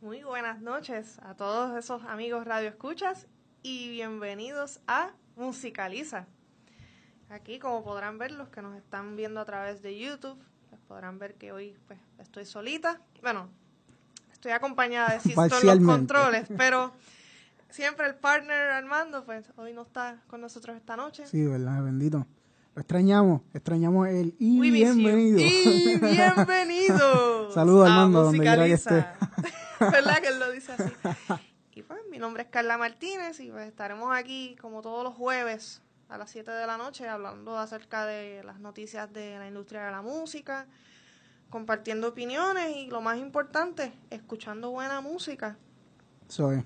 Muy buenas noches a todos esos amigos Radio Escuchas y bienvenidos a Musicaliza. Aquí, como podrán ver, los que nos están viendo a través de YouTube, pues podrán ver que hoy pues, estoy solita. Bueno, estoy acompañada de Sisto en los controles, pero siempre el partner Armando, pues hoy no está con nosotros esta noche. Sí, verdad, bendito. Lo extrañamos, extrañamos el y bienvenido. Y bienvenido. Saludos Armando, donde quiera que esté. ¿Verdad que él lo dice así? Y pues mi nombre es Carla Martínez y pues estaremos aquí como todos los jueves a las 7 de la noche hablando acerca de las noticias de la industria de la música, compartiendo opiniones y lo más importante, escuchando buena música. Soy.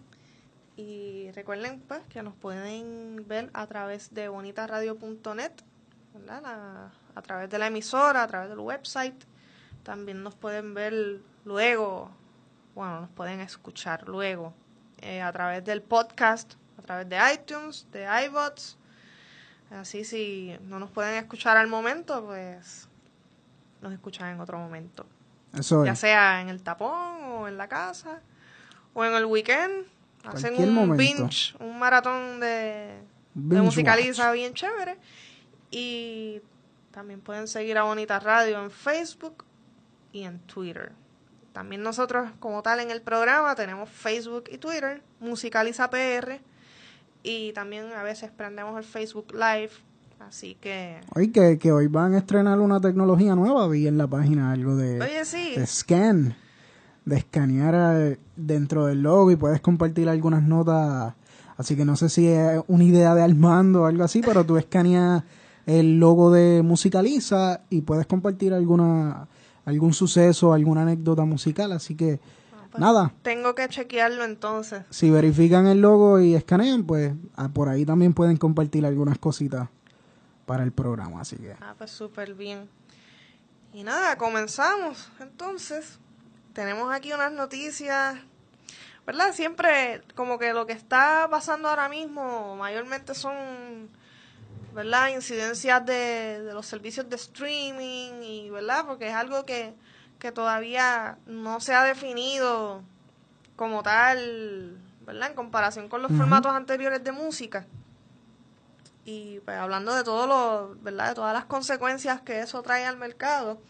Y recuerden pues que nos pueden ver a través de bonitaradio.net, ¿verdad? a través de la emisora, a través del website. También nos pueden ver luego bueno, nos pueden escuchar luego eh, a través del podcast, a través de iTunes, de iBots. Así si no nos pueden escuchar al momento, pues nos escuchan en otro momento. Eso ya sea en el tapón o en la casa o en el weekend. Hacen un binge, un maratón de, de musicaliza bien chévere. Y también pueden seguir a Bonita Radio en Facebook y en Twitter. También nosotros, como tal, en el programa tenemos Facebook y Twitter, Musicaliza PR, y también a veces prendemos el Facebook Live, así que... Oye, que, que hoy van a estrenar una tecnología nueva, vi en la página algo de, Oye, sí. de scan, de escanear dentro del logo y puedes compartir algunas notas, así que no sé si es una idea de Armando o algo así, pero tú escaneas el logo de Musicaliza y puedes compartir alguna algún suceso, alguna anécdota musical, así que ah, pues nada. Tengo que chequearlo entonces. Si verifican el logo y escanean, pues ah, por ahí también pueden compartir algunas cositas para el programa, así que. Ah, pues súper bien. Y nada, comenzamos. Entonces, tenemos aquí unas noticias, ¿verdad? Siempre como que lo que está pasando ahora mismo mayormente son ¿verdad? Incidencias de, los servicios de streaming y, ¿verdad? Porque es algo que, que todavía no se ha definido como tal, ¿verdad? En comparación con los formatos anteriores de música. Y pues hablando de todo lo, ¿verdad? De todas las consecuencias que eso trae al mercado,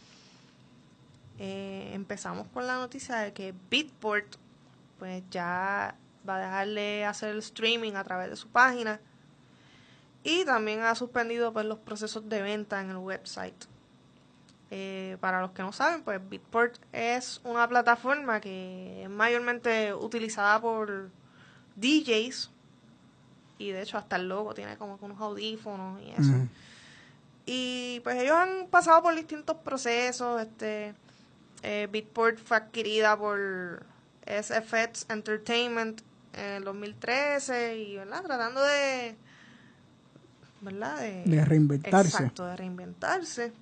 eh, empezamos con la noticia de que Beatport pues ya va a dejarle hacer el streaming a través de su página y también ha suspendido pues, los procesos de venta en el website. Eh, para los que no saben, pues Bitport es una plataforma que es mayormente utilizada por DJs y de hecho hasta el logo tiene como unos audífonos y eso. Y pues ellos han pasado por distintos procesos. Este eh, Bitport fue adquirida por SFX Entertainment en el 2013 y ¿verdad? tratando de ¿verdad? De, reinventarse. Exacto, de reinventarse.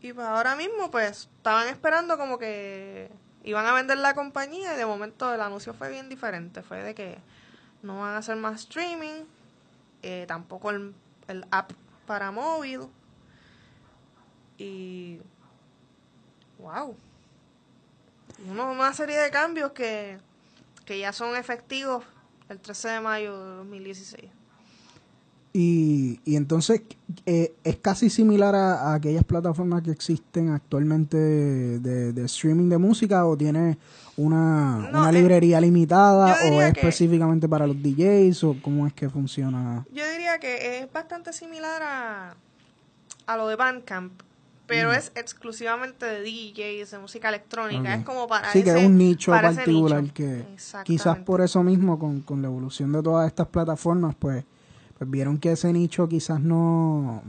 Y pues ahora mismo, pues, estaban esperando como que iban a vender la compañía y de momento el anuncio fue bien diferente. Fue de que no van a hacer más streaming, eh, tampoco el, el app para móvil. Y. ¡Wow! una serie de cambios que, que ya son efectivos el 13 de mayo de 2016. Y, y entonces eh, es casi similar a, a aquellas plataformas que existen actualmente de, de streaming de música o tiene una, No, una eh, librería limitada o es que- específicamente para los DJs o cómo es que funciona. Yo diría que es bastante similar a, a lo de Bandcamp, pero Mm. es exclusivamente de DJs, de música electrónica. Es como para Sí, que ese- es un nicho particular nicho. que quizás por eso mismo con, con la evolución de todas estas plataformas pues, pues vieron que ese nicho quizás no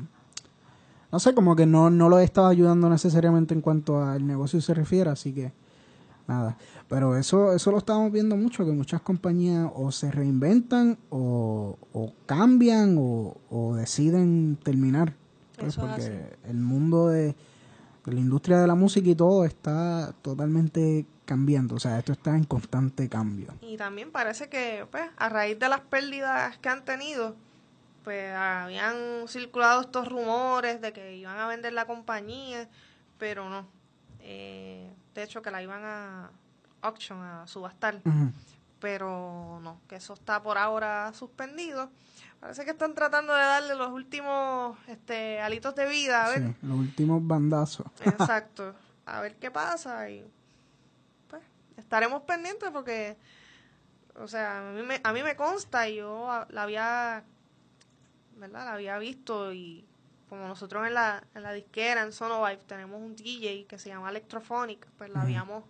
no sé como que no, no lo estaba ayudando necesariamente en cuanto al negocio se refiere así que nada pero eso eso lo estamos viendo mucho que muchas compañías o se reinventan o, o cambian o, o deciden terminar pues, porque así. el mundo de de la industria de la música y todo está totalmente cambiando, o sea, esto está en constante cambio. Y también parece que, pues, a raíz de las pérdidas que han tenido, pues habían circulado estos rumores de que iban a vender la compañía, pero no. Eh, de hecho, que la iban a auction, a subastar, pero no, que eso está por ahora suspendido. Parece que están tratando de darle los últimos este, alitos de vida, a ver. Sí, los últimos bandazos. Exacto. A ver qué pasa y pues estaremos pendientes porque, o sea, a mí me, a mí me consta y yo la había, ¿verdad? La había visto y como nosotros en la, en la disquera, en Sonovive, tenemos un DJ que se llama Electrophonic, pues la habíamos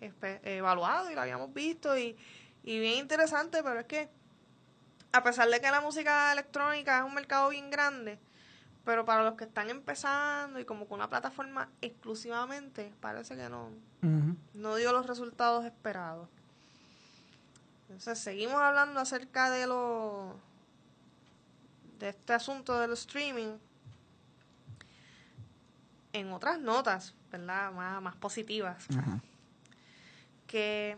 evaluado y la habíamos visto y, y bien interesante, pero es que a pesar de que la música electrónica es un mercado bien grande, pero para los que están empezando y como con una plataforma exclusivamente, parece que no, no dio los resultados esperados. Entonces seguimos hablando acerca de lo de este asunto del streaming en otras notas, ¿verdad? Más, más positivas que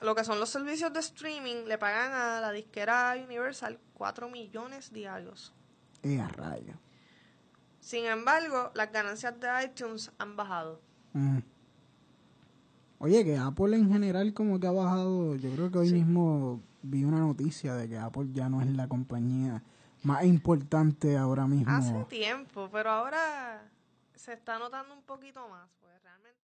lo que son los servicios de streaming le pagan a la disquera Universal 4 millones diarios. Eh, a rayo. Sin embargo, las ganancias de iTunes han bajado. Oye, que Apple en general como que ha bajado, yo creo que hoy Sí. mismo vi una noticia de que Apple ya no es la compañía más importante ahora mismo. Hace tiempo, pero ahora se está notando un poquito más. Pues realmente.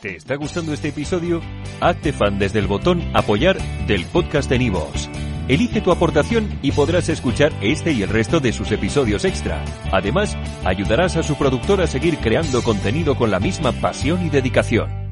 ¿Te está gustando este episodio? Hazte fan desde el botón Apoyar del podcast de Nivos. Elige tu aportación y podrás escuchar este y el resto de sus episodios extra. Además, ayudarás a su productor a seguir creando contenido con la misma pasión y dedicación.